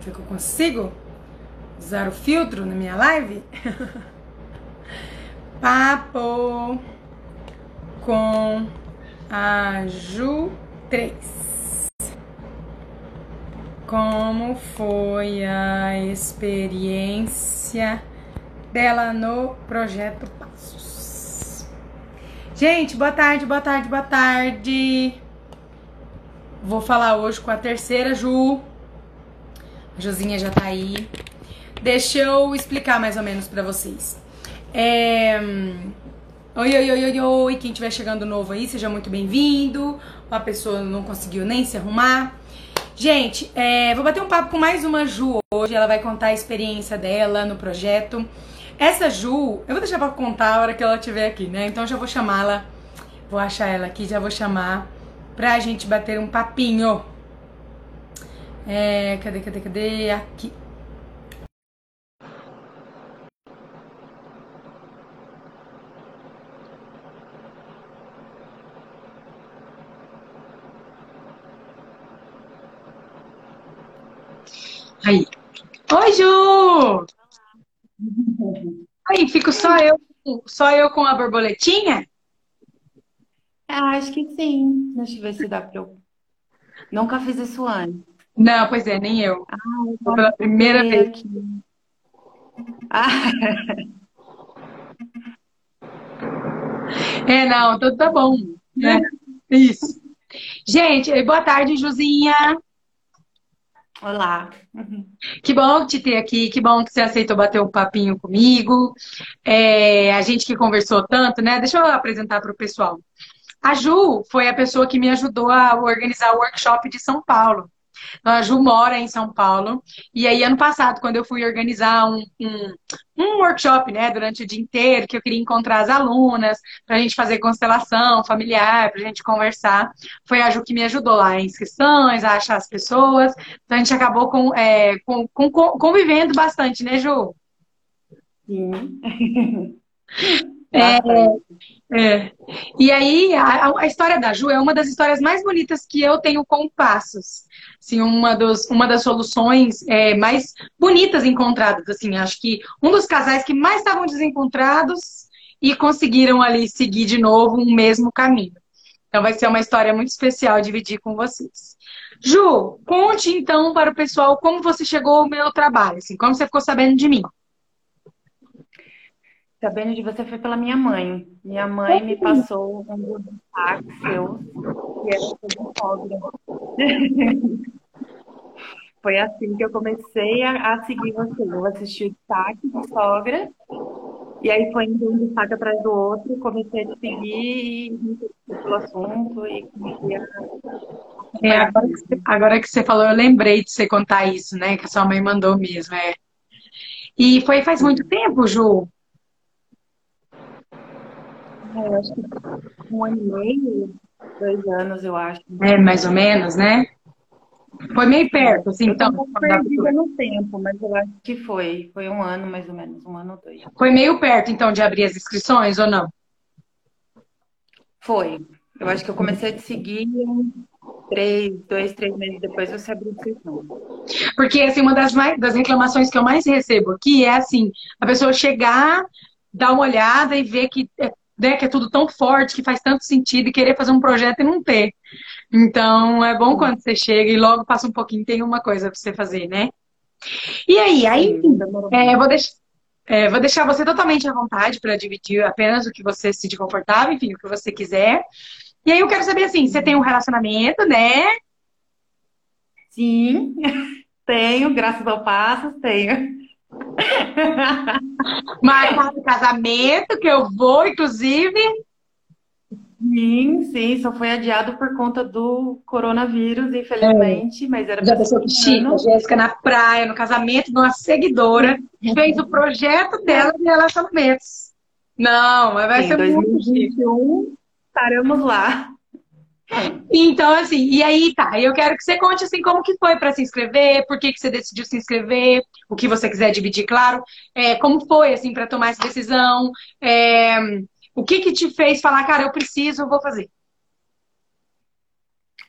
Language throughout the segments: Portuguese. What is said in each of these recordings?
Será que eu consigo usar o filtro na minha live? Papo com a Ju 3. Como foi a experiência dela no projeto Passos? Gente, boa tarde, boa tarde, boa tarde. Vou falar hoje com a terceira Ju. Josinha já tá aí. Deixa eu explicar mais ou menos para vocês. É... Oi, oi, oi, oi, oi. Quem estiver chegando novo aí, seja muito bem-vindo. A pessoa não conseguiu nem se arrumar. Gente, é... vou bater um papo com mais uma Ju hoje. Ela vai contar a experiência dela no projeto. Essa Ju, eu vou deixar pra contar a hora que ela estiver aqui, né? Então já vou chamá-la. Vou achar ela aqui, já vou chamar pra gente bater um papinho. É, cadê, cadê, cadê? Aqui. Aí. Oi, Ju! Aí, fico só eu, só eu com a borboletinha? Ah, acho que sim. Deixa eu ver se dá pra eu. Nunca fiz isso antes. Não, pois é, nem eu. Ah, Foi pela primeira vez. aqui. Ah, É, não, então tá bom, né? Isso. Gente, boa tarde, Juzinha. olá. Que bom te ter aqui, que bom que você aceitou bater um papinho comigo. É, a gente que conversou tanto, né? Deixa eu apresentar para o pessoal. A Ju foi a pessoa que me ajudou a organizar o workshop de São Paulo. Então, a Ju mora em São Paulo. E aí, ano passado, quando eu fui organizar um, um, um workshop, né, durante o dia inteiro, que eu queria encontrar as alunas, para a gente fazer constelação familiar, para a gente conversar, foi a Ju que me ajudou lá em inscrições, a achar as pessoas. Então, a gente acabou com, é, com, com- convivendo bastante, né, Ju? Sim. É. É. E aí, a, a história da Ju é uma das histórias mais bonitas que eu tenho com passos. Assim, uma, dos, uma das soluções é, mais bonitas encontradas. Assim, acho que um dos casais que mais estavam desencontrados e conseguiram ali seguir de novo um mesmo caminho. Então, vai ser uma história muito especial dividir com vocês. Ju, conte então para o pessoal como você chegou ao meu trabalho, assim, como você ficou sabendo de mim. Sabendo de você foi pela minha mãe. Minha mãe me passou um dos destaques seus, que era sobre sogra. Foi assim que eu comecei a, a seguir você. Eu assisti o destaque de sogra, e aí foi indo um destaque atrás do outro, comecei a te seguir e me pelo assunto e comecei a É, agora, que você, agora que você falou, eu lembrei de você contar isso, né? Que a sua mãe mandou mesmo, é. E foi faz muito tempo, Ju? É, eu acho que um ano e meio, dois anos, eu acho. É, mais ou menos, né? Foi meio perto, assim, Eu então. perdida no tempo, mas eu acho que foi. Foi um ano, mais ou menos, um ano ou dois. Foi meio perto, então, de abrir as inscrições ou não? Foi. Eu acho que eu comecei a te seguir três, dois, três meses depois você abriu inscrição. Porque, assim, uma das, mais, das reclamações que eu mais recebo aqui é, assim, a pessoa chegar, dar uma olhada e ver que, é, né, que é tudo tão forte, que faz tanto sentido e querer fazer um projeto e não ter. Então, é bom quando você chega e logo passa um pouquinho, tem uma coisa pra você fazer, né? E aí, aí, é, eu vou deixar. é, vou deixar você totalmente à vontade para dividir apenas o que você se sentir confortável, enfim, o que você quiser. E aí eu quero saber assim, você tem um relacionamento, né? Sim, tenho, graças ao Passos, tenho. Marcado casamento, que eu vou, inclusive. Sim, sim, só foi adiado por conta do coronavírus, infelizmente, mas era Já pensou que chique, Jéssica na praia, no casamento de uma seguidora, fez o projeto dela de relacionamentos. Não, mas vai Em ser muito chique. 2021 estaremos lá. Então, assim, e aí tá, eu quero que você conte assim como que foi para se inscrever, por que que você decidiu se inscrever, o que você quiser dividir, claro, é, como foi assim para tomar essa decisão, é, o que que te fez falar, cara, eu preciso, eu vou fazer.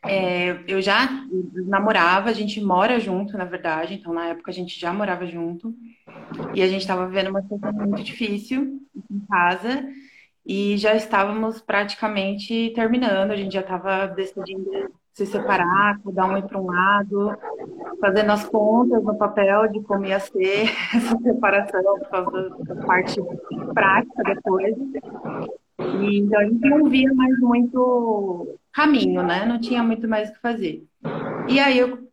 É, eu já namorava, a gente mora junto, na verdade, então na época a gente já morava junto. E a gente estava vivendo uma situação muito difícil em casa e já estávamos praticamente terminando, a gente já estava decidindo se separar, cada um ir para um lado, fazendo as contas no papel de como ia ser essa separação por causa da parte prática da coisa. E então, a gente não via mais muito caminho, né? Não tinha muito mais o que fazer. E aí eu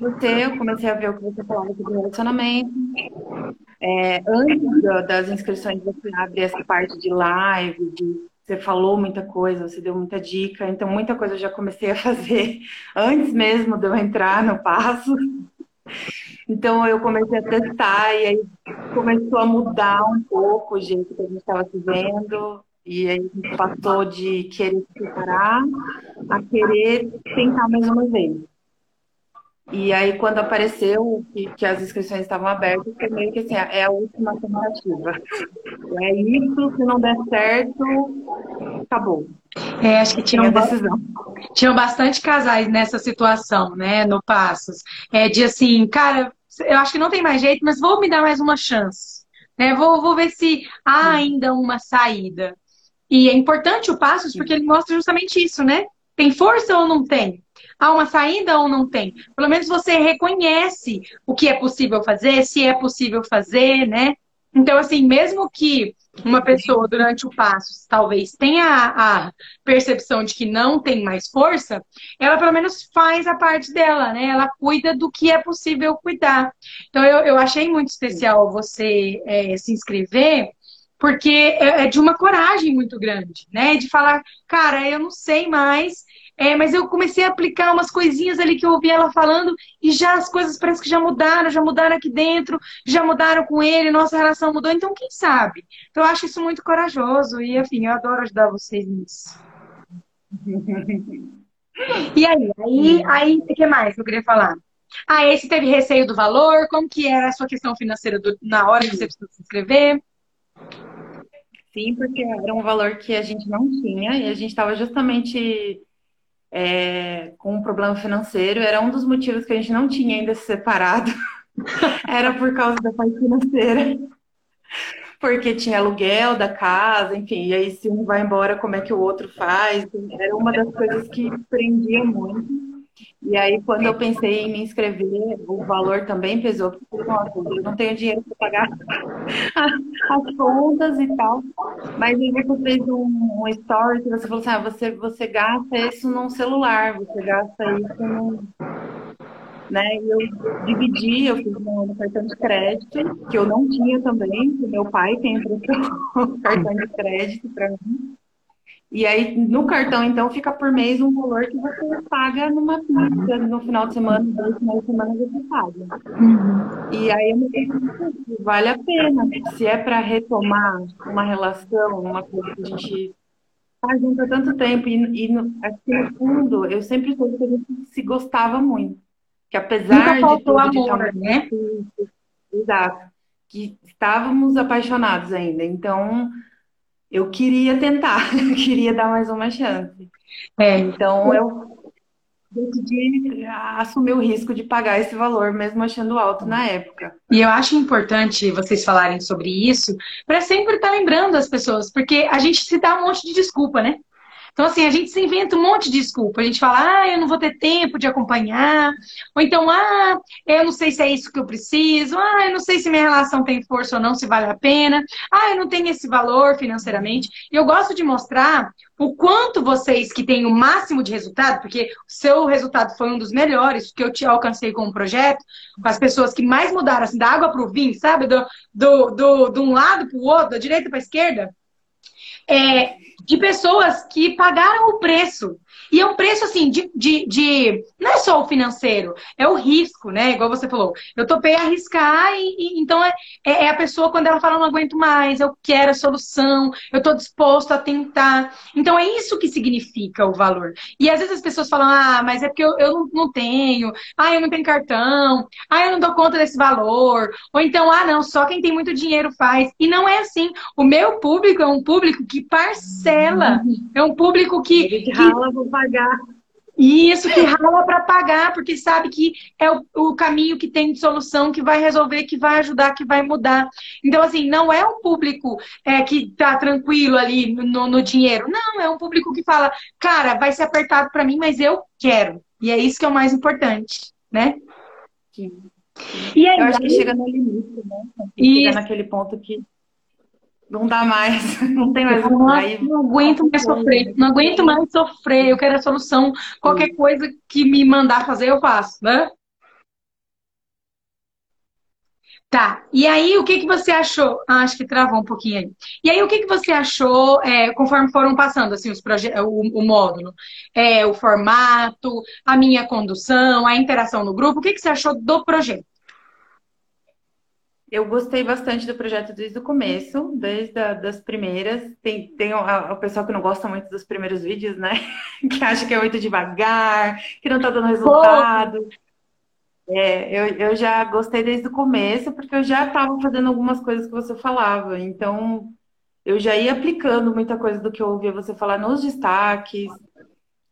você, eu comecei a ver o que você falava sobre relacionamento. É, antes das inscrições, você abre essa parte de live, de você falou muita coisa, você deu muita dica, então muita coisa eu já comecei a fazer antes mesmo de eu entrar no passo. Então eu comecei a testar e aí começou a mudar um pouco o jeito que a gente estava vivendo. E aí a gente passou de querer se separar a querer tentar mais uma vez. E aí, quando apareceu que, que as inscrições estavam abertas, foi meio que assim, é a última alternativa. É isso, se não der certo, acabou. É, acho que tinham, decisão. tinham bastante casais nessa situação, né, no Passos. É de assim, cara, eu acho que não tem mais jeito, mas vou me dar mais uma chance. Né? Vou, vou ver se há ainda uma saída. E é importante o Passos porque ele mostra justamente isso, né? Tem força ou não tem? Há uma saída ou não tem? Pelo menos você reconhece o que é possível fazer, se é possível fazer, né? Então, assim, mesmo que uma pessoa durante o passo talvez tenha a percepção de que não tem mais força, ela pelo menos faz a parte dela, né? Ela cuida do que é possível cuidar. Então, eu, eu achei muito especial você é, se inscrever, porque é, é de uma coragem muito grande, né? De falar, cara, eu não sei mais, é, mas eu comecei a aplicar umas coisinhas ali que eu ouvi ela falando e já as coisas parece que já mudaram, já mudaram aqui dentro, já mudaram com ele, nossa relação mudou, então quem sabe? Então eu acho isso muito corajoso e, enfim, eu adoro ajudar vocês nisso. E aí, aí, aí, o que mais que eu queria falar? Ah, esse teve receio do valor? Como que era a sua questão financeira do, na hora que você precisou se inscrever? Sim, porque era um valor que a gente não tinha e a gente estava justamente é, com um problema financeiro. Era um dos motivos que a gente não tinha ainda se separado. era por causa da parte financeira. Porque tinha aluguel da casa, enfim, e aí se um vai embora, como é que o outro faz? Era uma das coisas que prendia muito. E aí, quando eu pensei em me inscrever, o valor também pesou, porque nossa, eu não tenho dinheiro para pagar as contas e tal. Mas aí você fez um, um story que você falou assim, ah, você, você gasta isso num celular, você gasta isso num... Né? E eu dividi, eu fiz no cartão de crédito, que eu não tinha também, meu pai tem o cartão de crédito para mim. E aí, no cartão, então, fica por mês um valor que você paga numa pizza, no final de semana, dois finais de semana você paga. Uhum. E aí, eu vale a pena. Se é para retomar uma relação, uma coisa que a gente faz junto há tanto tempo, e, e no, aqui no fundo, eu sempre soube que a gente se gostava muito. Que apesar Nunca de tudo, amor, de né? exato, que estávamos apaixonados ainda. Então, eu queria tentar, queria dar mais uma chance. É. Então eu decidi assumir o risco de pagar esse valor, mesmo achando alto na época. E eu acho importante vocês falarem sobre isso, para sempre estar lembrando as pessoas, porque a gente se dá um monte de desculpa, né? Então, assim, a gente se inventa um monte de desculpa. A gente fala, ah, eu não vou ter tempo de acompanhar. Ou então, ah, eu não sei se é isso que eu preciso. Ah, eu não sei se minha relação tem força ou não, se vale a pena. Ah, eu não tenho esse valor financeiramente. E eu gosto de mostrar o quanto vocês que têm o máximo de resultado, porque o seu resultado foi um dos melhores que eu te alcancei com o projeto, com as pessoas que mais mudaram, assim, da água para o vinho, sabe? Do, do, do, de um lado para o outro, da direita para a esquerda. É, de pessoas que pagaram o preço. E é um preço, assim, de, de, de, Não é só o financeiro, é o risco, né? Igual você falou. Eu topei arriscar e, e então é, é, é a pessoa quando ela fala, não aguento mais, eu quero a solução, eu estou disposto a tentar. Então é isso que significa o valor. E às vezes as pessoas falam, ah, mas é porque eu, eu não, não tenho, ah, eu não tenho cartão, ah, eu não dou conta desse valor. Ou então, ah, não, só quem tem muito dinheiro faz. E não é assim. O meu público é um público que parcela, é um público que. que... Rala, vou pagar. Isso que rala para pagar, porque sabe que é o, o, caminho que tem de solução, que vai resolver, que vai ajudar, que vai mudar. Então, assim, não é um público é, que tá tranquilo ali no, no dinheiro. Não, é um público que fala, cara, vai ser apertado para mim, mas eu quero. E é isso que é o mais importante, né? Sim. E aí, eu acho que chega no limite, né? Chega naquele ponto que não dá mais, não tem mais. Não, não aguento mais sofrer, não aguento mais sofrer, eu quero a solução. Qualquer coisa que me mandar fazer, eu faço, né? Tá, e aí o que, que você achou? Ah, acho que travou um pouquinho aí. E aí o que, que você achou é, conforme foram passando assim, os proje o, o módulo? É, o formato, a minha condução, a interação no grupo, o que, que você achou do projeto? Eu gostei bastante do projeto desde o começo, desde a, das primeiras. Tem, tem o, pessoal que não gosta muito dos primeiros vídeos, né? Que acha que é muito devagar, que não tá dando resultado. É, eu, eu já gostei desde o começo, porque eu já estava fazendo algumas coisas que você falava. Então, eu já ia aplicando muita coisa do que eu ouvia você falar nos destaques.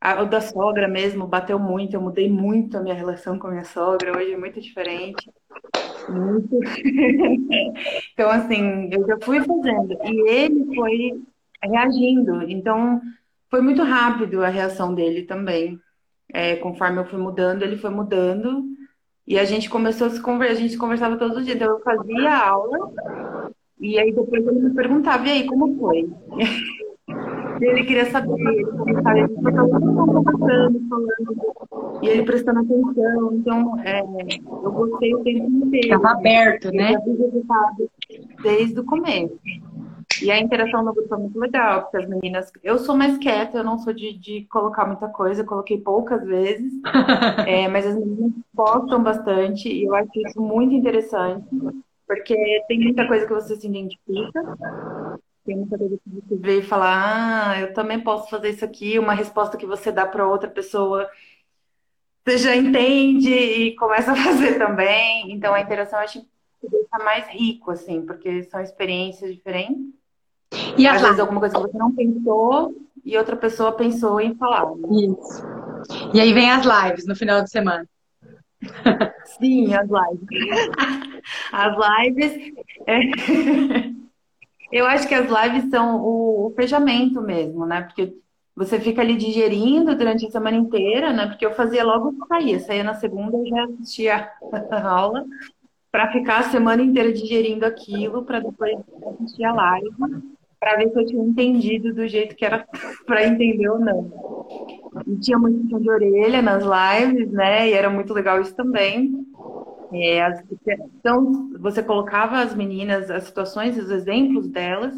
A, o da sogra mesmo bateu muito, eu mudei muito a minha relação com a minha sogra, hoje é muito diferente. Muito. então, assim, eu já fui fazendo. E ele foi reagindo. Então, foi muito rápido a reação dele também. É, conforme eu fui mudando, ele foi mudando. E a gente começou a se conversar, a gente conversava todos os dias. Então, eu fazia aula. E aí, depois ele me perguntava, e aí, como foi? ele queria saber, ele começava, ele conversando, falando, e ele prestando atenção. Então, é, eu gostei o tempo inteiro. Estava aberto, né? Desde o começo. E a interação no grupo é muito legal, porque as meninas. Eu sou mais quieta, eu não sou de, de colocar muita coisa, eu coloquei poucas vezes. é, mas as meninas postam bastante, e eu acho isso muito interessante, porque tem muita coisa que você se identifica. Tem muita coisa que você vê e falar, ah, eu também posso fazer isso aqui, uma resposta que você dá para outra pessoa, você já entende e começa a fazer também. Então a interação acho que deixa mais rico, assim, porque são experiências diferentes. E às vezes alguma coisa que você não pensou e outra pessoa pensou em falar. Né? Isso. E aí vem as lives no final de semana. Sim, as lives. As lives. É... Eu acho que as lives são o, fechamento mesmo, né? Porque você fica ali digerindo durante a semana inteira, né? Porque eu fazia logo que saía. Saía na segunda, eu já assistia a aula para ficar a semana inteira digerindo aquilo, para depois assistir a live, para ver se eu tinha entendido do jeito que era para entender ou não. E tinha muito de orelha nas lives, né? E era muito legal isso também. É, as, então, você colocava as meninas, as situações, os exemplos delas,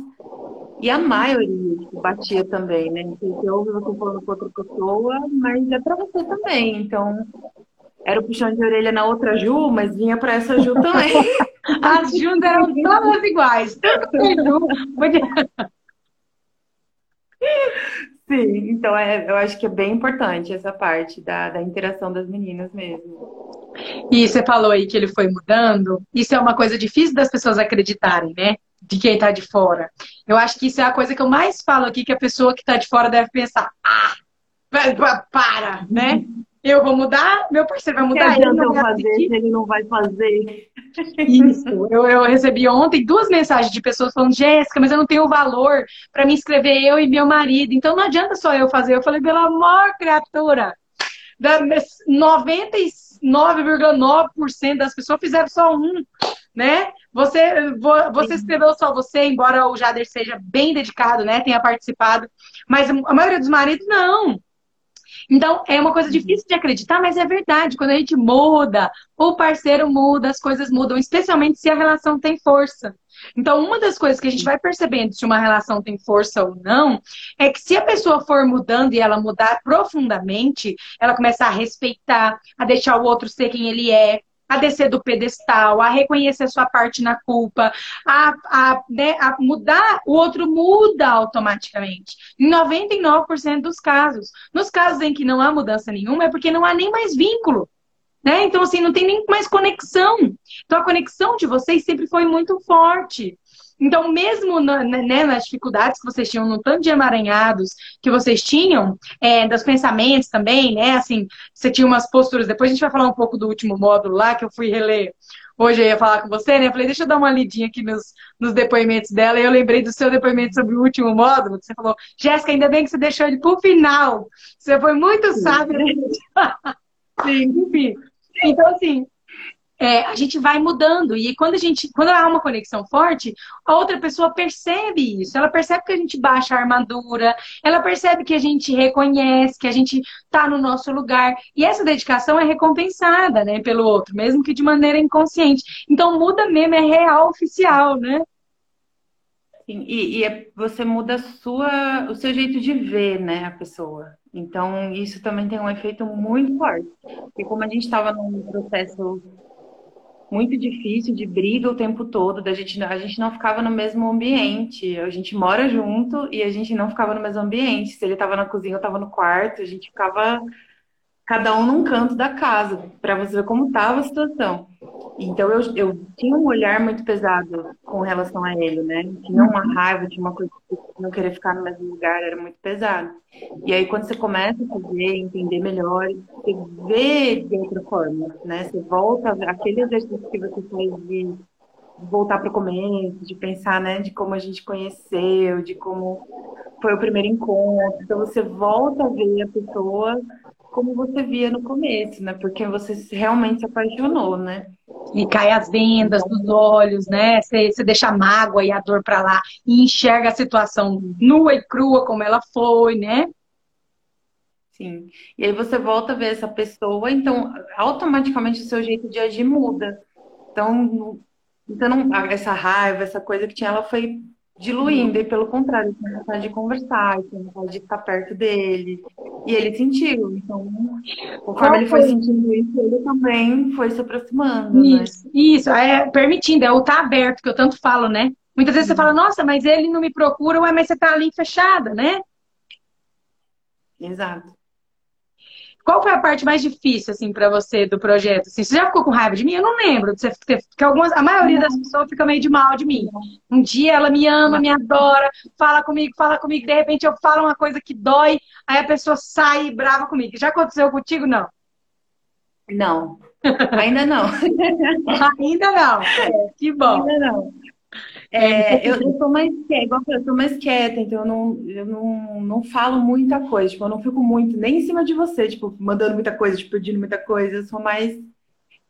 e a maioria tipo, batia também, né? Você ouve você falando com outra pessoa, mas é para você também. Então, era o puxão de orelha na outra Ju, mas vinha para essa Ju também. As Ju eram todas iguais. Sim, então é, eu acho que é bem importante essa parte da, da interação das meninas mesmo. E você falou aí que ele foi mudando. Isso é uma coisa difícil das pessoas acreditarem, né? De quem tá de fora. Eu acho que isso é a coisa que eu mais falo aqui, que a pessoa que tá de fora deve pensar, ah, para, né? Eu vou mudar, meu parceiro vai mudar. Que não vai fazer se ele não vai fazer. Isso. Eu, eu recebi ontem duas mensagens de pessoas falando, Jéssica, mas eu não tenho valor para me inscrever eu e meu marido. Então não adianta só eu fazer. Eu falei, pelo amor, criatura. 99,9% das pessoas fizeram só um, né? Você, você escreveu só você, embora o Jader seja bem dedicado, né? Tenha participado. Mas a maioria dos maridos, não. Então, é uma coisa uhum. difícil de acreditar, mas é verdade. Quando a gente muda, o parceiro muda, as coisas mudam, especialmente se a relação tem força. Então, uma das coisas que a gente vai percebendo se uma relação tem força ou não, é que se a pessoa for mudando e ela mudar profundamente, ela começa a respeitar, a deixar o outro ser quem ele é, a descer do pedestal, a reconhecer sua parte na culpa, a, a, né, a mudar, o outro muda automaticamente. Em 99% dos casos. Nos casos em que não há mudança nenhuma, é porque não há nem mais vínculo. Né? Então, assim, não tem nem mais conexão. Então, a conexão de vocês sempre foi muito forte. Então, mesmo na, né, nas dificuldades que vocês tinham, no tanto de emaranhados que vocês tinham, é, dos pensamentos também, né? Assim, você tinha umas posturas. Depois a gente vai falar um pouco do último módulo lá, que eu fui reler hoje eu ia falar com você, né? Eu falei, deixa eu dar uma lidinha aqui nos, nos depoimentos dela. E eu lembrei do seu depoimento sobre o último módulo. Você falou, Jéssica, ainda bem que você deixou ele pro final. Você foi muito sábia. Sim, enfim. Então, assim, é, a gente vai mudando. E quando a gente, quando há uma conexão forte, a outra pessoa percebe isso. Ela percebe que a gente baixa a armadura, ela percebe que a gente reconhece, que a gente está no nosso lugar. E essa dedicação é recompensada, né, pelo outro, mesmo que de maneira inconsciente. Então muda mesmo, é real oficial, né? Sim, e, e é, você muda sua, o seu jeito de ver, né, a pessoa. Então, isso também tem um efeito muito forte. Porque como a gente estava num processo muito difícil, de briga o tempo todo, da gente, a gente não ficava no mesmo ambiente. A gente mora junto e a gente não ficava no mesmo ambiente. Se ele estava na cozinha, eu estava no quarto, a gente ficava cada um num canto da casa, para você ver como estava a situação. Então eu, eu tinha um olhar muito pesado com relação a ele, né? Tinha uma raiva, tinha uma coisa de não querer ficar no mesmo lugar, era muito pesado. E aí quando você começa a fazer, entender melhor, você vê de outra forma, né? Você volta, aquele exercício que você faz de voltar para o começo, de pensar, né, de como a gente conheceu, de como foi o primeiro encontro. Então você volta a ver a pessoa como você via no começo, né? Porque você realmente se apaixonou, né? E cai as vendas dos olhos, né? Você, você deixa a mágoa e a dor para lá e enxerga a situação nua e crua como ela foi, né? Sim. E aí você volta a ver essa pessoa, então automaticamente o seu jeito de agir muda. Então, então não, essa raiva, essa coisa que tinha, ela foi diluindo, e pelo contrário, tinha vontade de conversar, tinha vontade de estar perto dele. E ele sentiu. Então, conforme ele foi sentindo isso, ele também foi se aproximando. Né? Isso, né? isso, é permitindo, é o estar tá aberto, que eu tanto falo, né? Muitas vezes você fala, nossa, mas ele não me procura, ué, mas você tá ali fechada, né? Exato. Qual foi a parte mais difícil, assim, para você do projeto? Assim, você já ficou com raiva de mim? Eu não lembro. Você, porque algumas, a maioria das pessoas fica meio de mal de mim. Um dia ela me ama, me adora, fala comigo, fala comigo. De repente eu falo uma coisa que dói, aí a pessoa sai brava comigo. Já aconteceu contigo? Não. Não. Ainda não. Ainda não. É, que bom. Ainda não. É, eu, eu sou mais quieta, igual eu sou mais quieta, então eu não, eu não, não falo muita coisa, tipo, eu não fico muito nem em cima de você, tipo, mandando muita coisa, tipo, pedindo muita coisa, eu sou mais.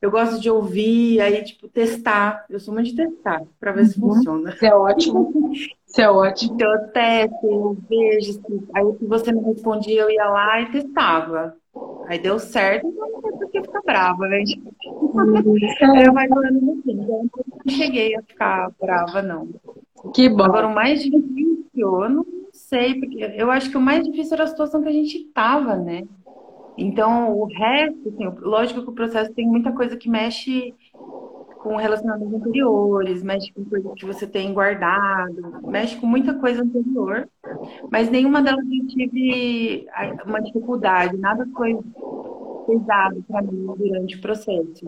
Eu gosto de ouvir, aí, tipo, testar. Eu sou muito de testar, pra ver uhum. se funciona. Isso é ótimo. Isso é ótimo. Então eu testo, eu vejo, aí se você não respondia, eu ia lá e testava. Aí deu certo, então não sei ficar brava, né? É. Eu vai falando assim, então não cheguei a ficar brava, não. Que bom. Agora, o mais difícil, eu não sei, porque eu acho que o mais difícil era a situação que a gente tava, né? Então, o resto, assim, lógico que o processo tem muita coisa que mexe com relacionamentos anteriores, mexe com coisas que você tem guardado, mexe com muita coisa anterior, mas nenhuma delas eu tive uma dificuldade, nada foi pesado para mim durante o processo.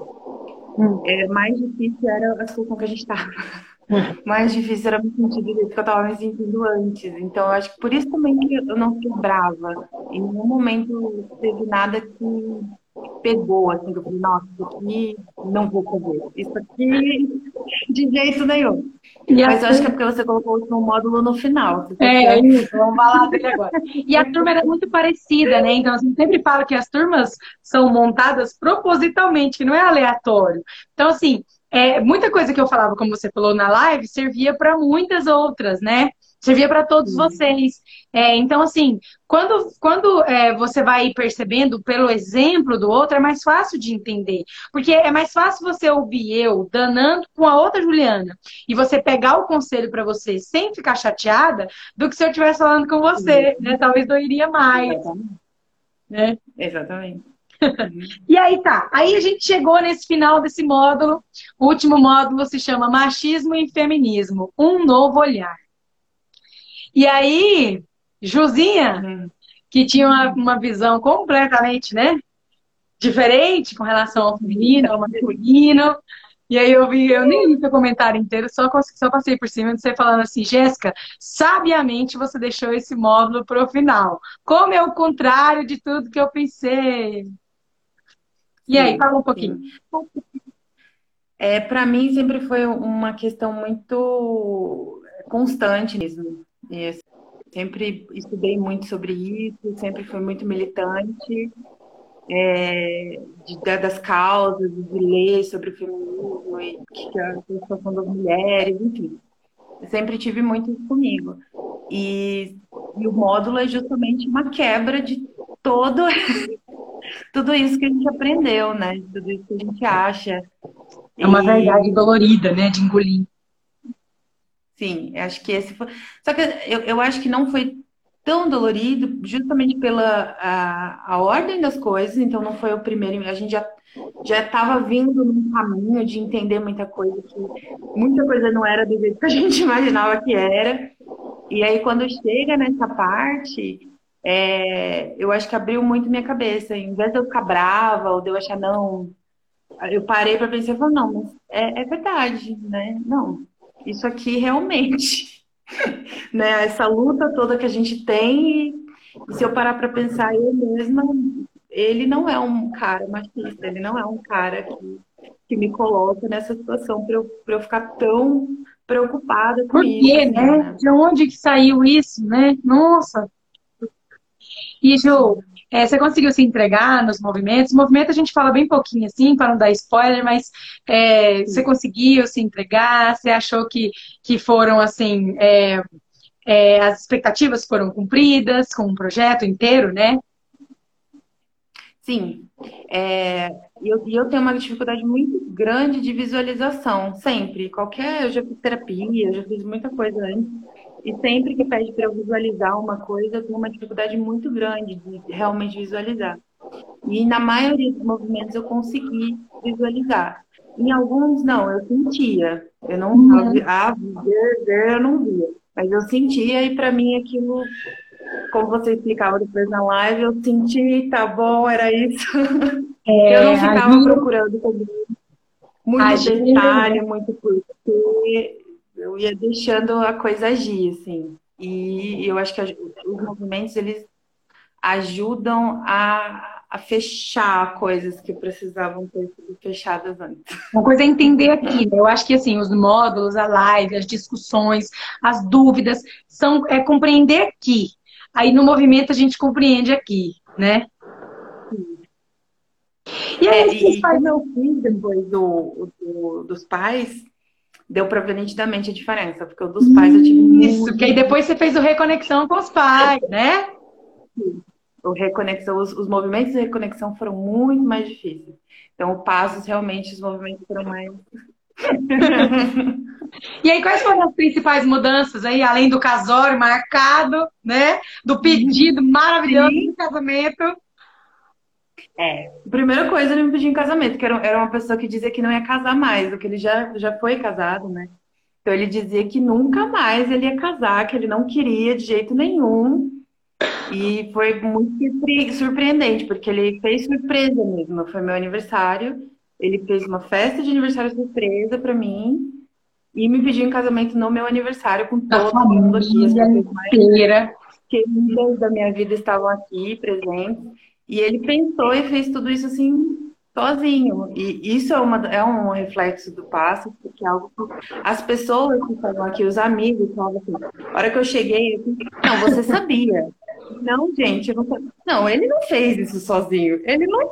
Hum. É, mais difícil era a situação que a gente estava. Hum. Mais difícil era me sentir do jeito que eu estava me sentindo antes. Então, eu acho que por isso também que eu não fiquei brava. Em nenhum momento teve nada que pegou, assim, que eu falei, nossa, isso aqui não vou fazer. Isso aqui, de jeito nenhum. E Mas eu acho que é porque você colocou o último módulo no final. É, isso, vamos falar dele agora. E a turma era muito parecida, né? Então, assim, sempre falo que as turmas são montadas propositalmente, que não é aleatório. Então, assim, é, muita coisa que eu falava, como você falou na live, servia para muitas outras, né? Servia para todos vocês. É, então, assim, quando, quando é, você vai percebendo pelo exemplo do outro, é mais fácil de entender. Porque é mais fácil você ouvir eu danando com a outra Juliana e você pegar o conselho para você sem ficar chateada do que se eu estivesse falando com você, né? Talvez doeria mais. Exatamente. Né? Exatamente. e aí tá, aí a gente chegou nesse final desse módulo. O último módulo se chama Machismo e Feminismo, um novo olhar. E aí, Juzinha, uhum. que tinha uma, uma visão completamente, né? Diferente com relação ao feminino, ao masculino. E aí eu vi, eu nem li seu comentário inteiro, só, só passei por cima de você falando assim, Jéssica, sabiamente você deixou esse módulo para o final. Como é o contrário de tudo que eu pensei. E aí, fala um pouquinho. É, para mim sempre foi uma questão muito constante mesmo. Eu sempre estudei muito sobre isso, sempre fui muito militante é, de, das causas, de ler sobre o feminismo e que é a situação das mulheres, enfim. Eu sempre tive muito isso comigo. E, e o módulo é justamente uma quebra de todo tudo isso que a gente aprendeu, né? Tudo isso que a gente acha. É uma e... verdade dolorida, né? De engolir. Sim, acho que esse foi. Só que eu, eu acho que não foi tão dolorido, justamente pela a, a ordem das coisas, então não foi o primeiro, a gente já já estava vindo num caminho de entender muita coisa que muita coisa não era do jeito que a gente imaginava que era. E aí quando chega nessa parte, é, eu acho que abriu muito minha cabeça. Em vez de eu ficar brava ou de eu achar não, eu parei para pensar falei, não, mas é, é verdade, né? Não, isso aqui realmente né? Essa luta toda que a gente tem, e se eu parar para pensar eu mesma, ele não é um cara machista, ele não é um cara que, que me coloca nessa situação para eu, eu ficar tão preocupada com Por quê, isso. Assim, né? De onde que saiu isso, né? Nossa! E, Ju, é, você conseguiu se entregar nos movimentos? O movimento a gente fala bem pouquinho, assim, para não dar spoiler, mas é, você conseguiu se entregar? Você achou que, que foram, assim, é, é, as expectativas foram cumpridas com o projeto inteiro, né? Sim. É, e eu, eu tenho uma dificuldade muito grande de visualização, sempre. Qualquer. Eu já fiz terapia, eu já fiz muita coisa antes. E sempre que pede para eu visualizar uma coisa, eu tenho uma dificuldade muito grande de realmente visualizar. E na maioria dos movimentos eu consegui visualizar. Em alguns, não, eu sentia. Eu não uhum. ah, eu não via. Mas eu sentia e para mim aquilo, como você explicava depois na live, eu senti, tá bom, era isso. É, eu não ficava procurando muito detalhe, muito porquê eu ia deixando a coisa agir, assim. E eu acho que os movimentos, eles ajudam a, a fechar coisas que precisavam ter sido fechadas antes. Uma coisa é entender aqui, né? Eu acho que, assim, os módulos, a live, as discussões, as dúvidas, são é compreender aqui. Aí, no movimento, a gente compreende aqui, né? E aí, é, e faz meu filho depois do, do, dos pais, deu para ver nitidamente a diferença, porque o dos pais eu tive Isso, muito... que aí depois você fez o reconexão com os pais, né? O reconexão, os, os movimentos de reconexão foram muito mais difíceis. Então, passos, realmente, os movimentos foram mais. e aí, quais foram as principais mudanças aí, além do casório marcado, né? Do pedido maravilhoso Sim. de casamento? É, a primeira coisa ele me pediu em casamento, que era, era uma pessoa que dizia que não ia casar mais, porque ele já, já foi casado, né? Então ele dizia que nunca mais ele ia casar, que ele não queria de jeito nenhum. E foi muito surpreendente, porque ele fez surpresa mesmo. Foi meu aniversário, ele fez uma festa de aniversário surpresa para mim e me pediu em casamento no meu aniversário com todo mundo aqui. As pessoas mais queridas da minha vida estavam aqui presentes. E ele pensou e fez tudo isso assim sozinho. E isso é, uma, é um reflexo do passo, porque é algo que as pessoas que estavam aqui, os amigos, falavam assim, a hora que eu cheguei, eu disse, não, você sabia. Não, gente, não, não, ele não fez isso sozinho. Ele não.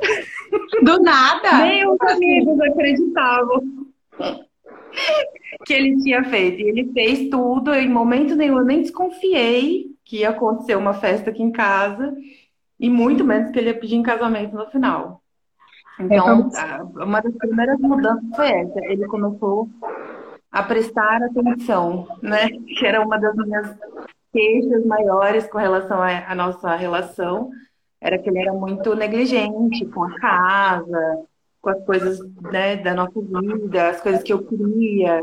Do nada. Nem os amigos acreditavam que ele tinha feito. E ele fez tudo, em momento nenhum, eu nem desconfiei que ia acontecer uma festa aqui em casa e muito menos que ele ia pedir em casamento no final. Então, é uma das primeiras mudanças foi essa. Ele começou a prestar atenção, né? Que era uma das minhas queixas maiores com relação à nossa relação. Era que ele era muito negligente com a casa, com as coisas né, da nossa vida, as coisas que eu queria.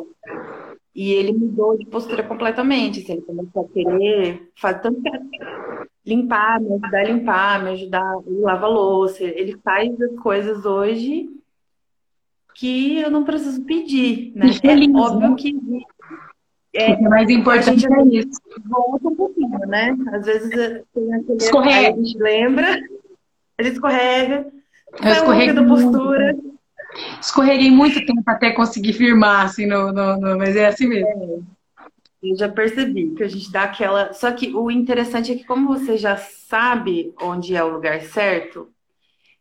E ele mudou de postura completamente. Assim, ele começou a querer fazer tanto limpar, me ajudar a limpar, me ajudar a lavar louça. Ele faz as coisas hoje que eu não preciso pedir, né? É lindo, óbvio que é, o mais importante é isso. Volta um pouquinho, né? Às vezes eh, tem aquele. Escorrega. A gente lembra, a gente escorrega. Eu escorreguei da postura. Escorreguei muito tempo até conseguir firmar, assim, no, no, no mas é assim mesmo. É. Eu já percebi que a gente dá aquela. Só que o interessante é que, como você já sabe onde é o lugar certo,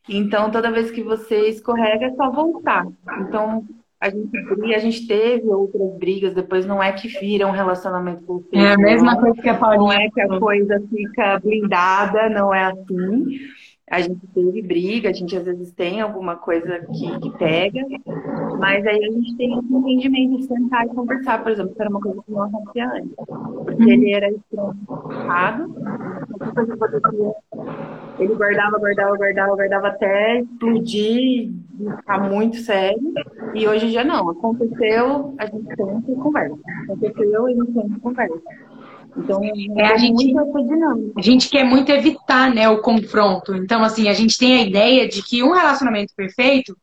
então toda vez que você escorrega é só voltar. Então a gente a gente teve outras brigas, depois não é que vira um relacionamento perfeito. É a mesma coisa que a Paulinha. Não é que a coisa fica blindada, não é assim. A gente teve briga, a gente às vezes tem alguma coisa que, que pega, mas aí a gente tem esse entendimento de sentar e conversar, por exemplo, que era uma coisa que não acontecia antes. Porque ele era estressado, ele guardava, guardava, guardava, guardava até explodir, ficar muito sério. E hoje já não. Aconteceu, a gente senta e conversa. Aconteceu, a gente senta e conversa. Então, é, a, gente, a gente quer muito evitar né, o confronto. Então, assim, a gente tem a ideia de que um relacionamento perfeito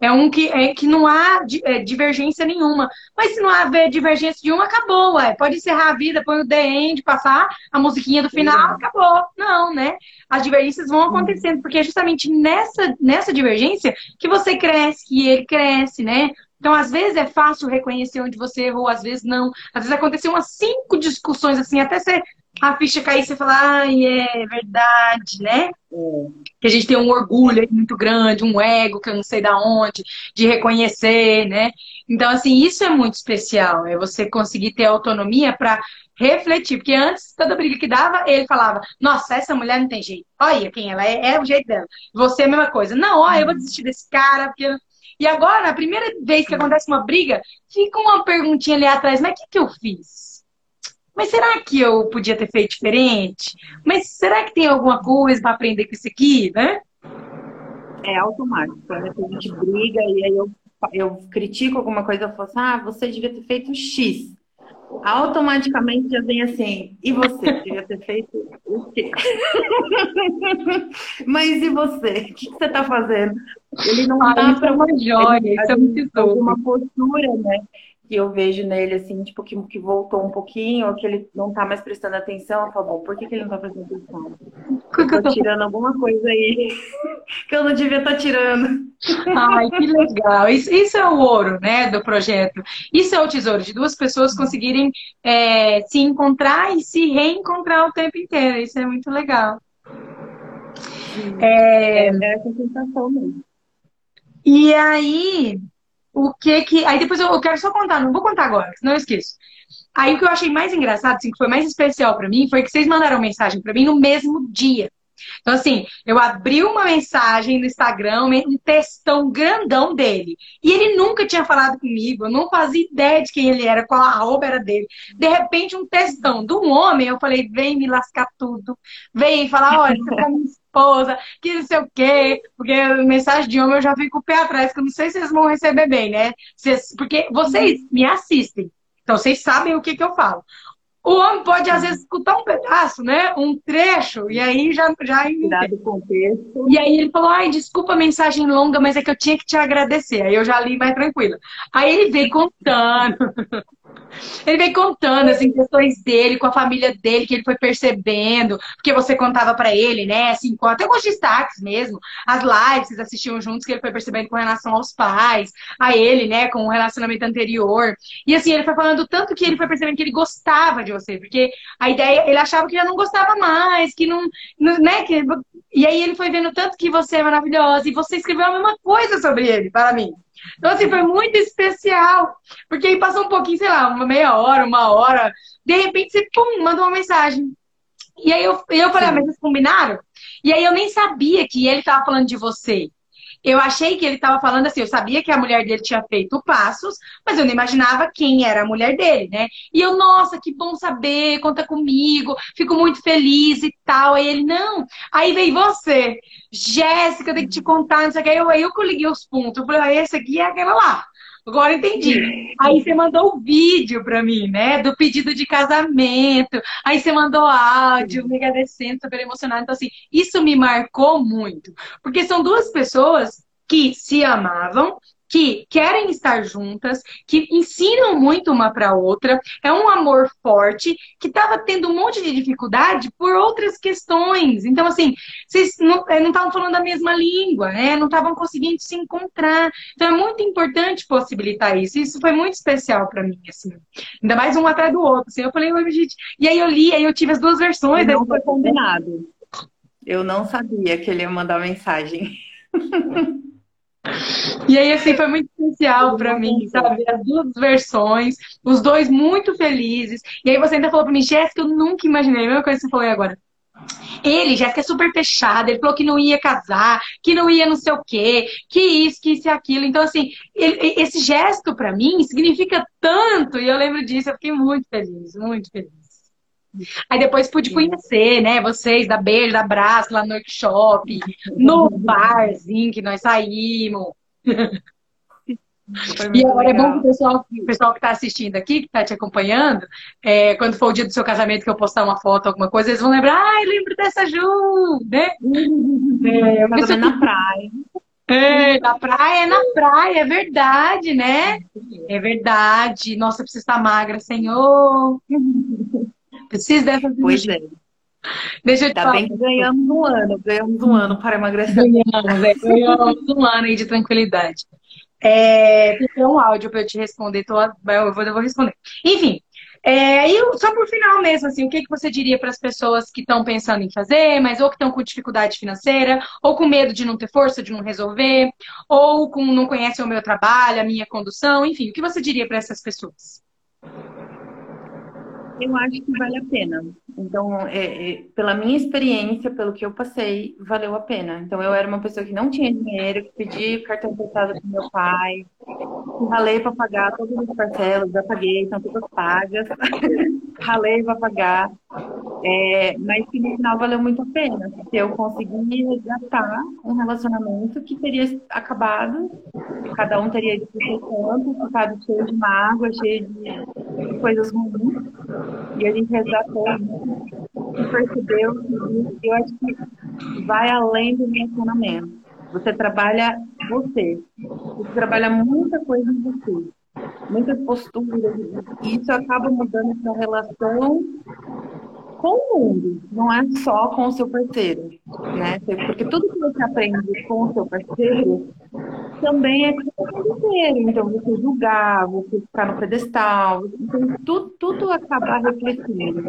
é um que, é, que não há é, divergência nenhuma. Mas se não haver divergência de uma, acabou, ué. Pode encerrar a vida, põe o The End, passar a musiquinha do final, acabou. Não, né? As divergências vão acontecendo, porque é justamente nessa, nessa divergência que você cresce, que ele cresce, né? Então, às vezes é fácil reconhecer onde você errou, às vezes não. Às vezes aconteceu umas cinco discussões assim, até você, a ficha cair e você falar, ai, é verdade, né? É. Que a gente tem um orgulho muito grande, um ego que eu não sei da onde, de reconhecer, né? Então, assim, isso é muito especial, é você conseguir ter autonomia para refletir. Porque antes, toda briga que dava, ele falava, nossa, essa mulher não tem jeito. Olha quem ela é, é o jeito dela. Você é a mesma coisa. Não, olha, eu vou desistir desse cara, porque e agora, a primeira vez que acontece uma briga, fica uma perguntinha ali atrás, mas o que, que eu fiz? Mas será que eu podia ter feito diferente? Mas será que tem alguma coisa para aprender com isso aqui, né? É automático. Né? A gente briga e aí eu, eu critico alguma coisa, eu falo assim, ah, você devia ter feito X automaticamente já vem assim, e você? Devia ter feito o quê? Mas e você? O que você está fazendo? Ele não está para uma joia, isso é muito uma postura, né? Que eu vejo nele, assim, tipo, que, que voltou um pouquinho, ou que ele não tá mais prestando atenção, eu falo, bom, por que, que ele não tá prestando atenção? Eu tô tirando alguma coisa aí que eu não devia estar tá tirando. Ai, que legal. Isso, isso, é o ouro, né, do projeto. Isso é o tesouro, de duas pessoas conseguirem é, se encontrar e se reencontrar o tempo inteiro. Isso é muito legal. É, é essa sensação mesmo. E aí, o que que. Aí depois eu, quero só contar, não vou contar agora, senão eu esqueço. Aí o que eu achei mais engraçado, assim, que foi mais especial para mim, foi que vocês mandaram mensagem para mim no mesmo dia. Então, assim, eu abri uma mensagem no Instagram, um textão grandão dele. E ele nunca tinha falado comigo, eu não fazia ideia de quem ele era, qual a roupa era dele. De repente, um textão de um homem, eu falei, vem me lascar tudo. Vem falar, olha, você tá minha esposa, que não sei o quê. Porque mensagem de homem eu já fico o pé atrás, que eu não sei se vocês vão receber bem, né? Vocês, porque vocês me assistem. Então, vocês sabem o que, que eu falo. O homem pode, às vezes, escutar um pedaço, né? Um trecho, e aí já. já Cuidado contexto. E aí ele falou: ai, desculpa a mensagem longa, mas é que eu tinha que te agradecer. Aí eu já li mais tranquila. Aí ele veio contando. Ele vem contando as assim, questões dele, com a família dele, que ele foi percebendo, porque você contava para ele, né? Assim, até com os destaques mesmo, as lives vocês assistiam juntos, que ele foi percebendo com relação aos pais, a ele, né? Com o relacionamento anterior. E assim, ele foi falando tanto que ele foi percebendo que ele gostava de você, porque a ideia, ele achava que já não gostava mais, que não, não né? Que, e aí ele foi vendo tanto que você é maravilhosa, e você escreveu a mesma coisa sobre ele, para mim. Então, assim, foi muito especial. Porque aí passou um pouquinho, sei lá, uma meia hora, uma hora. De repente, você, pum, mandou uma mensagem. E aí eu, eu falei, ah, mas vocês combinaram? E aí eu nem sabia que ele estava falando de você. Eu achei que ele estava falando assim, eu sabia que a mulher dele tinha feito passos, mas eu não imaginava quem era a mulher dele, né? E eu, nossa, que bom saber, conta comigo, fico muito feliz e tal. Aí ele, não. Aí veio você, Jéssica, tenho que te contar, não sei o que. Aí eu, aí eu liguei os pontos. Eu falei, ah, esse aqui é aquela lá. Agora entendi. Aí você mandou o vídeo para mim, né? Do pedido de casamento. Aí você mandou áudio, me agradecendo, super emocionado. Então, assim, isso me marcou muito. Porque são duas pessoas que se amavam, que querem estar juntas, que ensinam muito uma para outra, é um amor forte, que estava tendo um monte de dificuldade por outras questões. Então, assim, vocês não estavam falando a mesma língua, né? Não estavam conseguindo se encontrar. Então, é muito importante possibilitar isso. Isso foi muito especial para mim, assim. Ainda mais um atrás do outro. Assim. Eu falei, gente. E aí eu li, aí eu tive as duas versões. Não foi combinado. Eu não sabia que ele ia mandar mensagem. E aí, assim, foi muito especial para mim, sabe? As duas versões, os dois muito felizes. E aí você ainda falou para mim, Jéssica, eu nunca imaginei, a mesma coisa que você falou aí agora. Ele, Jéssica, é super fechado, ele falou que não ia casar, que não ia não sei o quê, que isso, que isso e aquilo. Então, assim, ele, esse gesto para mim significa tanto, e eu lembro disso, eu fiquei muito feliz, muito feliz. Aí depois pude conhecer, né, vocês, da beijo, da abraço lá no workshop, no barzinho que nós saímos. E agora é bom que o pessoal, o pessoal que está assistindo aqui, que está te acompanhando, é, quando for o dia do seu casamento que eu postar uma foto, alguma coisa, eles vão lembrar, ai, lembro dessa Ju, né? É, isso... na praia. É, na praia, é na praia, é verdade, né? É verdade. Nossa, precisa estar magra, Senhor. Preciso dessa Pois é. Deixa eu te Ainda falar. bem que ganhamos um ano, ganhamos um ano para emagrecer. Ganhamos, é, ganhamos um ano aí de tranquilidade. É, tem um áudio para eu te responder, tô, eu, vou, eu vou responder. Enfim, é, e só por final mesmo, assim, o que, que você diria para as pessoas que estão pensando em fazer, mas ou que estão com dificuldade financeira, ou com medo de não ter força, de não resolver, ou com não conhecem o meu trabalho, a minha condução, enfim, o que você diria para essas pessoas? Eu acho que vale a pena. Então, é, é, pela minha experiência, pelo que eu passei, valeu a pena. Então, eu era uma pessoa que não tinha dinheiro, que pedi cartão emprestado do meu pai, ralei para pagar todas as parcelas, já paguei, estão todas pagas. ralei para pagar. É, mas que no final valeu muito a pena, porque eu consegui resgatar um relacionamento que teria acabado, cada um teria de seu canto, ficado cheio de mágoa, cheio de coisas ruins. E a gente resgatou e percebeu que eu acho que vai além do relacionamento. Você trabalha você. Você trabalha muita coisa em você. Muitas posturas. E isso acaba mudando essa relação com o mundo, não é só com o seu parceiro, né? Porque tudo que você aprende com o seu parceiro também é com o parceiro. Então, você julgar, você ficar no pedestal, então, tudo, tudo acaba refletindo.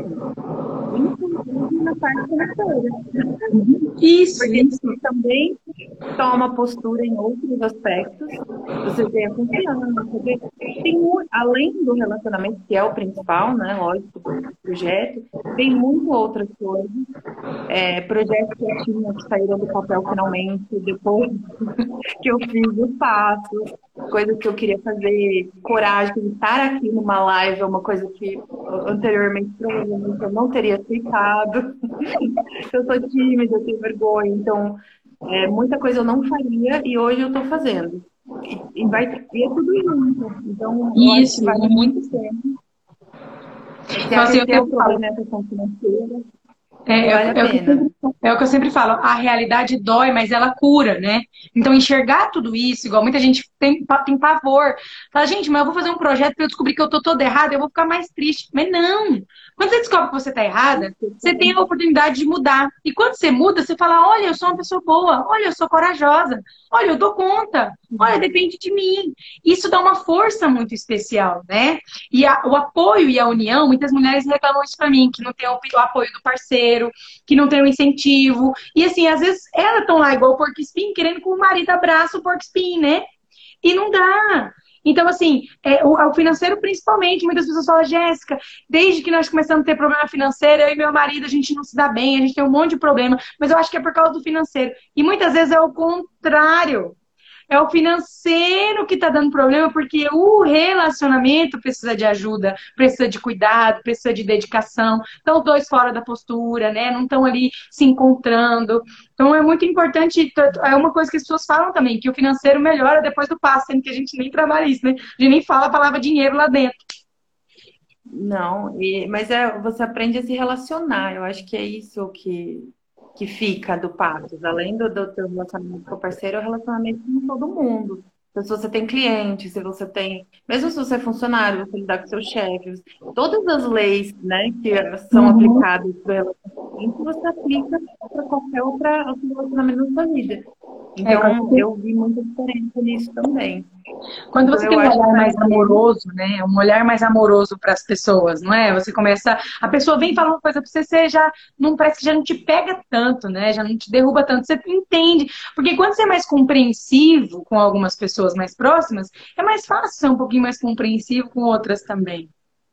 Inclusive na parte financeira. Isso, Porque isso. você também toma postura em outros aspectos. Você tem a confiança. Você tem, além do relacionamento, que é o principal, né? Lógico, do projeto, tem muito outras coisas. É, projetos que eu tinha que saíram do papel finalmente, depois que eu fiz os passos, coisas que eu queria fazer, coragem de estar aqui numa live, é uma coisa que anteriormente provavelmente eu não teria aceitado. eu sou tímida, eu tenho vergonha, então é, muita coisa eu não faria e hoje eu estou fazendo. E, e, vai, e é tudo junto. Então, Isso, vale muito tempo. Se Nossa, eu tem o tenho problema questão financeira, É, vale é, a é o que eu pena. sempre- é o que eu sempre falo, a realidade dói, mas ela cura, né? Então, enxergar tudo isso, igual muita gente tem, tem pavor. Fala, gente, mas eu vou fazer um projeto para eu descobrir que eu tô toda errada, eu vou ficar mais triste. Mas não! Quando você descobre que você tá errada, você tem a oportunidade de mudar. E quando você muda, você fala, olha, eu sou uma pessoa boa, olha, eu sou corajosa, olha, eu dou conta, olha, depende de mim. Isso dá uma força muito especial, né? E a- o apoio e a união, muitas mulheres reclamam isso pra mim, que não tem o, o apoio do parceiro, que não tem o incentivo. E assim, às vezes elas estão lá igual o porco espinho, querendo que o marido abraça o porco espinho, né? E não dá. Então, assim, é, o, o financeiro principalmente, muitas pessoas falam, Jéssica, desde que nós começamos a ter problema financeiro, eu e meu marido, a gente não se dá bem, a gente tem um monte de problema, mas eu acho que é por causa do financeiro. E muitas vezes é o contrário. É o financeiro que está dando problema, porque o relacionamento precisa de ajuda, precisa de cuidado, precisa de dedicação. Estão dois fora da postura, né? Não estão ali se encontrando. Então é muito importante, é uma coisa que as pessoas falam também, que o financeiro melhora depois do passo, sendo que a gente nem trabalha isso, né? A gente nem fala a palavra dinheiro lá dentro. Não, e- mas é, você aprende a se relacionar. Eu acho que é isso que, que fica do Patos. Além do, do teu relacionamento com o parceiro, é o relacionamento com todo mundo. Então, se você tem cliente, se você tem. Mesmo se você é funcionário, você lidar com seus chefes, todas as leis né, que são uhum. aplicadas para relacionamento, você aplica para qualquer outra, outro relacionamento na sua vida. Então, é, eu vi muita diferença nisso também. Quando você então, tem um olhar mais amoroso, né? Um olhar mais amoroso para as pessoas, não é? Você começa. A pessoa vem falar uma coisa para você, você já não parece que já não te pega tanto, né? Já não te derruba tanto. Você entende. Porque quando você é mais compreensivo com algumas pessoas mais próximas, é mais fácil ser um pouquinho mais compreensivo com outras também,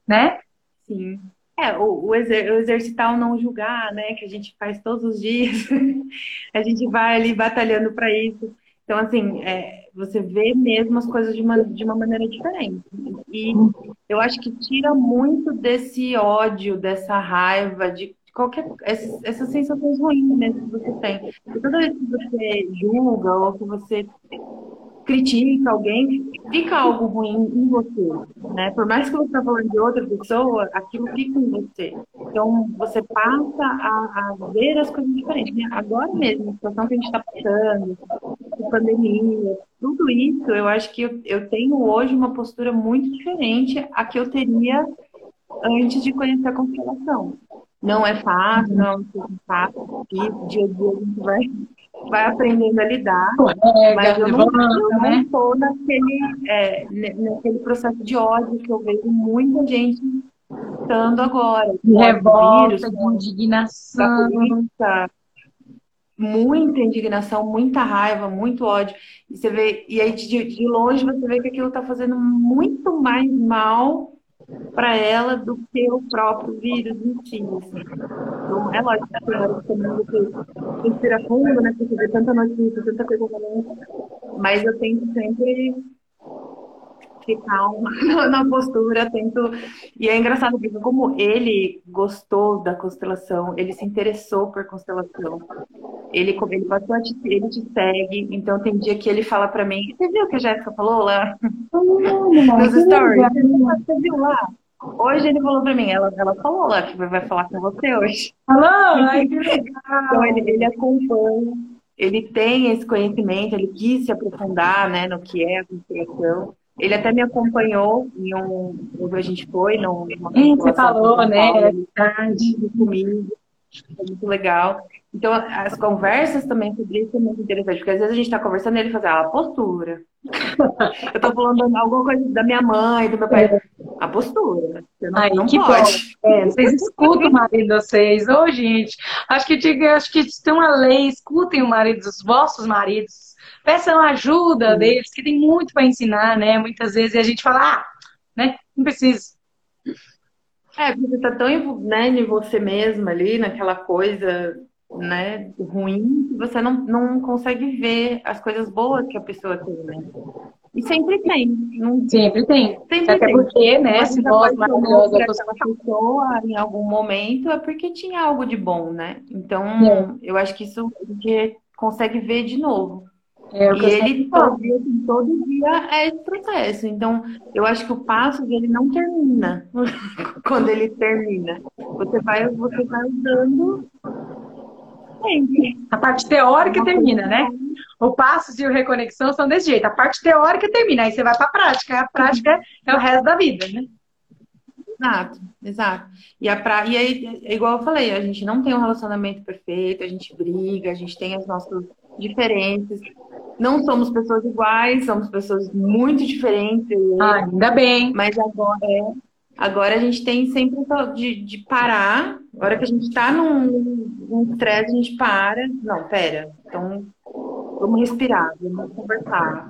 né? Sim. É, o, o, exer, o, exercitar o não julgar, né, que a gente faz todos os dias, a gente vai ali batalhando para isso. Então, assim, é, você vê mesmo as coisas de uma, de uma maneira diferente. E eu acho que tira muito desse ódio, dessa raiva, de qualquer. Essas, sensações ruins mesmo que você tem. E toda vez que você julga ou que você critica alguém, fica algo ruim em você, né? Por mais que você está falando de outra pessoa, aquilo fica em você. Então, você passa a, a ver as coisas diferentes. Agora mesmo, a situação que a gente está passando, pandemia, tudo isso, eu acho que eu, eu tenho hoje uma postura muito diferente a que eu teria antes de conhecer a constelação. Não é fácil, não é fácil, dia a dia a gente vai vai aprendendo a lidar, é, mas eu não, eu né? estou naquele, é, naquele processo de ódio que eu vejo muita gente estando agora. Revolta, vírus, indignação. Muita indignação, muita raiva, muito ódio. E, você vê, e aí de, de longe você vê que aquilo está fazendo muito mais mal para ela do que o próprio vírus em si. Assim. Então, é lógico que você respira fundo, né? Porque vê tanta notícia, tanta coisa Mas eu tento sempre ficar na postura, tento. E é engraçado porque como ele gostou da constelação, ele se interessou por constelação. Ele, ele passou a te, ele te segue, então tem dia que ele fala para mim, você viu o que a Jéssica falou lá? Nos stories? Você viu lá? Hoje ele falou pra mim, ela, ela falou lá que vai falar com você hoje. Falou? Ai, que legal. Então ele, ele acompanha, ele tem esse conhecimento, ele quis se aprofundar né, no que é a constelação. Ele até me acompanhou em um. A gente foi numa. Hum, você falou, né? É verdade. Comigo. Foi muito legal. Então, as conversas também sobre isso é muito interessante, porque às vezes a gente está conversando e ele faz ah, a postura. Eu estou falando alguma coisa da minha mãe, do meu pai. É. A postura. Você não, Ai, não que pode. É, vocês escutam o marido de vocês. Ô, oh, gente, acho que, acho que tem uma lei, escutem o marido dos vossos maridos peçam ajuda Sim. deles, que tem muito para ensinar, né? Muitas vezes a gente fala, ah, né? Não preciso. É, porque você tá tão né, em você mesma ali, naquela coisa né, ruim, você não, não consegue ver as coisas boas que a pessoa tem, né? E sempre tem. Não... Sempre tem. Sempre Até tem. porque, né, se nós maravilhosa pessoa em algum momento é porque tinha algo de bom, né? Então, é. eu acho que isso a gente consegue ver de novo. É, e ele todo dia, todo dia é esse processo. Então, eu acho que o passo dele não termina quando ele termina. Você vai, você vai usando. A parte teórica termina, né? O passo e o reconexão são desse jeito. A parte teórica termina, aí você vai para a prática. A prática é o resto da vida, né? Exato, exato. E, a pra... e aí, igual eu falei, a gente não tem um relacionamento perfeito, a gente briga, a gente tem as nossas diferenças. Não somos pessoas iguais, somos pessoas muito diferentes. Ah, ainda bem. Mas agora, é, agora a gente tem sempre de, de parar. Agora que a gente está num estresse, a gente para. Não, pera. Então, vamos respirar, vamos conversar.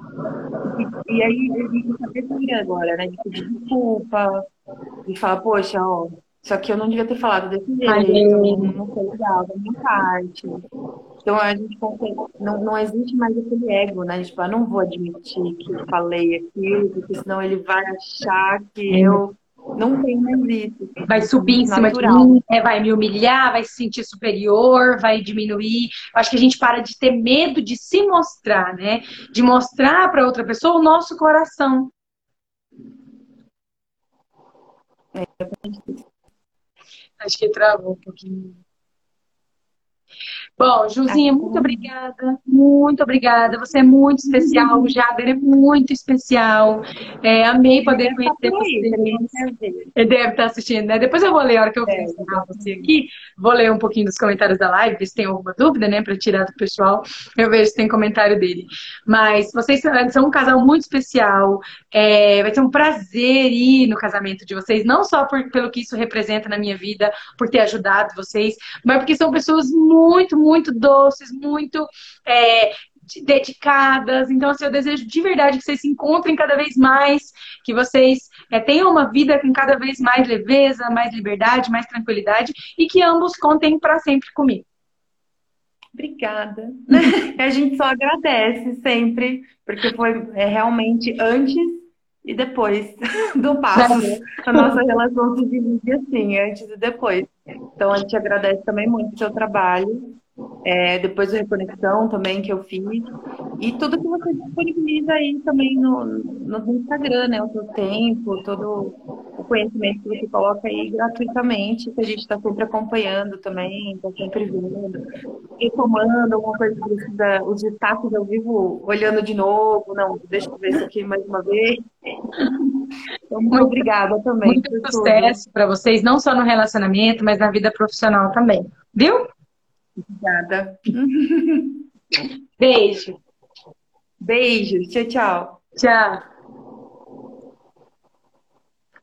E, e aí, a gente abertura agora, né? De pedir desculpa, de falar, poxa, ó, só que eu não devia ter falado desse jeito, Ai, não foi legal da minha parte. Então a gente consegue, não, não existe mais aquele ego, né? Tipo, eu não vou admitir que eu falei aquilo, porque senão ele vai achar que eu não tenho mais isso. Vai subir em cima de mim, é, vai me humilhar, vai se sentir superior, vai diminuir. Eu acho que a gente para de ter medo de se mostrar, né? De mostrar para outra pessoa o nosso coração. É, Acho que travou um pouquinho. Bom, Juzinha, muito obrigada, muito obrigada. Você é muito especial, o Jader é muito especial. É, amei poder conhecer você. Ele deve estar assistindo, né? Depois eu vou ler a hora que eu é, ensinar você aqui. Vou ler um pouquinho dos comentários da live, se tem alguma dúvida, né? Para tirar do pessoal. Eu vejo se tem comentário dele. Mas vocês são um casal muito especial. É, vai ser um prazer ir no casamento de vocês, não só por, pelo que isso representa na minha vida, por ter ajudado vocês, mas porque são pessoas muito, muito doces, muito é, dedicadas. Então, assim, eu desejo de verdade que vocês se encontrem cada vez mais, que vocês é, tenham uma vida com cada vez mais leveza, mais liberdade, mais tranquilidade e que ambos contem para sempre comigo. Obrigada. a gente só agradece sempre, porque foi é, realmente antes e depois do passo. A nossa relação se divide assim, antes e depois. Então a gente agradece também muito o seu trabalho é, depois a reconexão também que eu fiz. E tudo que você disponibiliza aí também no, no Instagram, né? O seu tempo, todo o conhecimento que você coloca aí gratuitamente, que a gente está sempre acompanhando também, está sempre vendo, retomando alguma coisa que precisa, os destaques ao vivo, olhando de novo, não, deixa eu ver isso aqui mais uma vez. Então, muito, muito obrigada também. Muito sucesso para vocês, não só no relacionamento, mas na vida profissional também. Viu? Obrigada. Beijo. Beijo. Tchau, tchau. Tchau.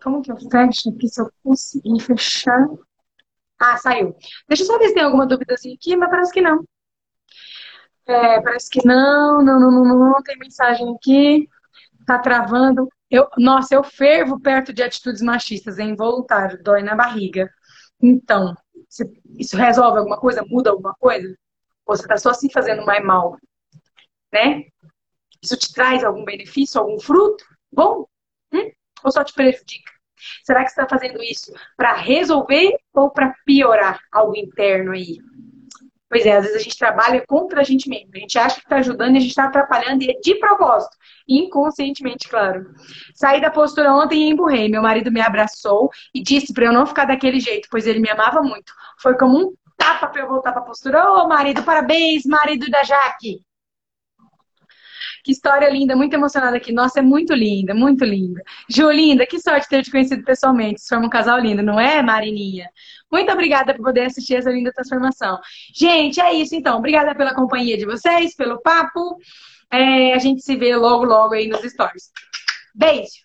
Como que eu fecho aqui se eu conseguir fechar? Ah, saiu. Deixa eu só ver se tem alguma dúvida aqui, mas parece que não. É, parece que não, não, não, não, não, tem mensagem aqui. Tá travando. Eu, nossa, eu fervo perto de atitudes machistas, é involuntário, dói na barriga. Então, isso resolve alguma coisa? Muda alguma coisa? Ou você está só assim fazendo mais mal? Né? Isso te traz algum benefício, algum fruto? Bom? Hum? Ou só te prejudica? Será que você está fazendo isso para resolver ou para piorar algo interno aí? Pois é, às vezes a gente trabalha contra a gente mesmo. A gente acha que está ajudando e a gente está atrapalhando e é de propósito. Inconscientemente, claro. Saí da postura ontem e emburrei. Meu marido me abraçou e disse para eu não ficar daquele jeito, pois ele me amava muito. Foi como um tapa para eu voltar para a postura. Ô, oh, marido, parabéns, marido da Jaque. Que história linda, muito emocionada aqui. Nossa, é muito linda, muito linda. Ju, linda, que sorte ter te conhecido pessoalmente. Você forma um casal lindo, não é, Marininha? Muito obrigada por poder assistir essa linda transformação. Gente, é isso então. Obrigada pela companhia de vocês, pelo papo. É, a gente se vê logo, logo aí nos stories. Beijo!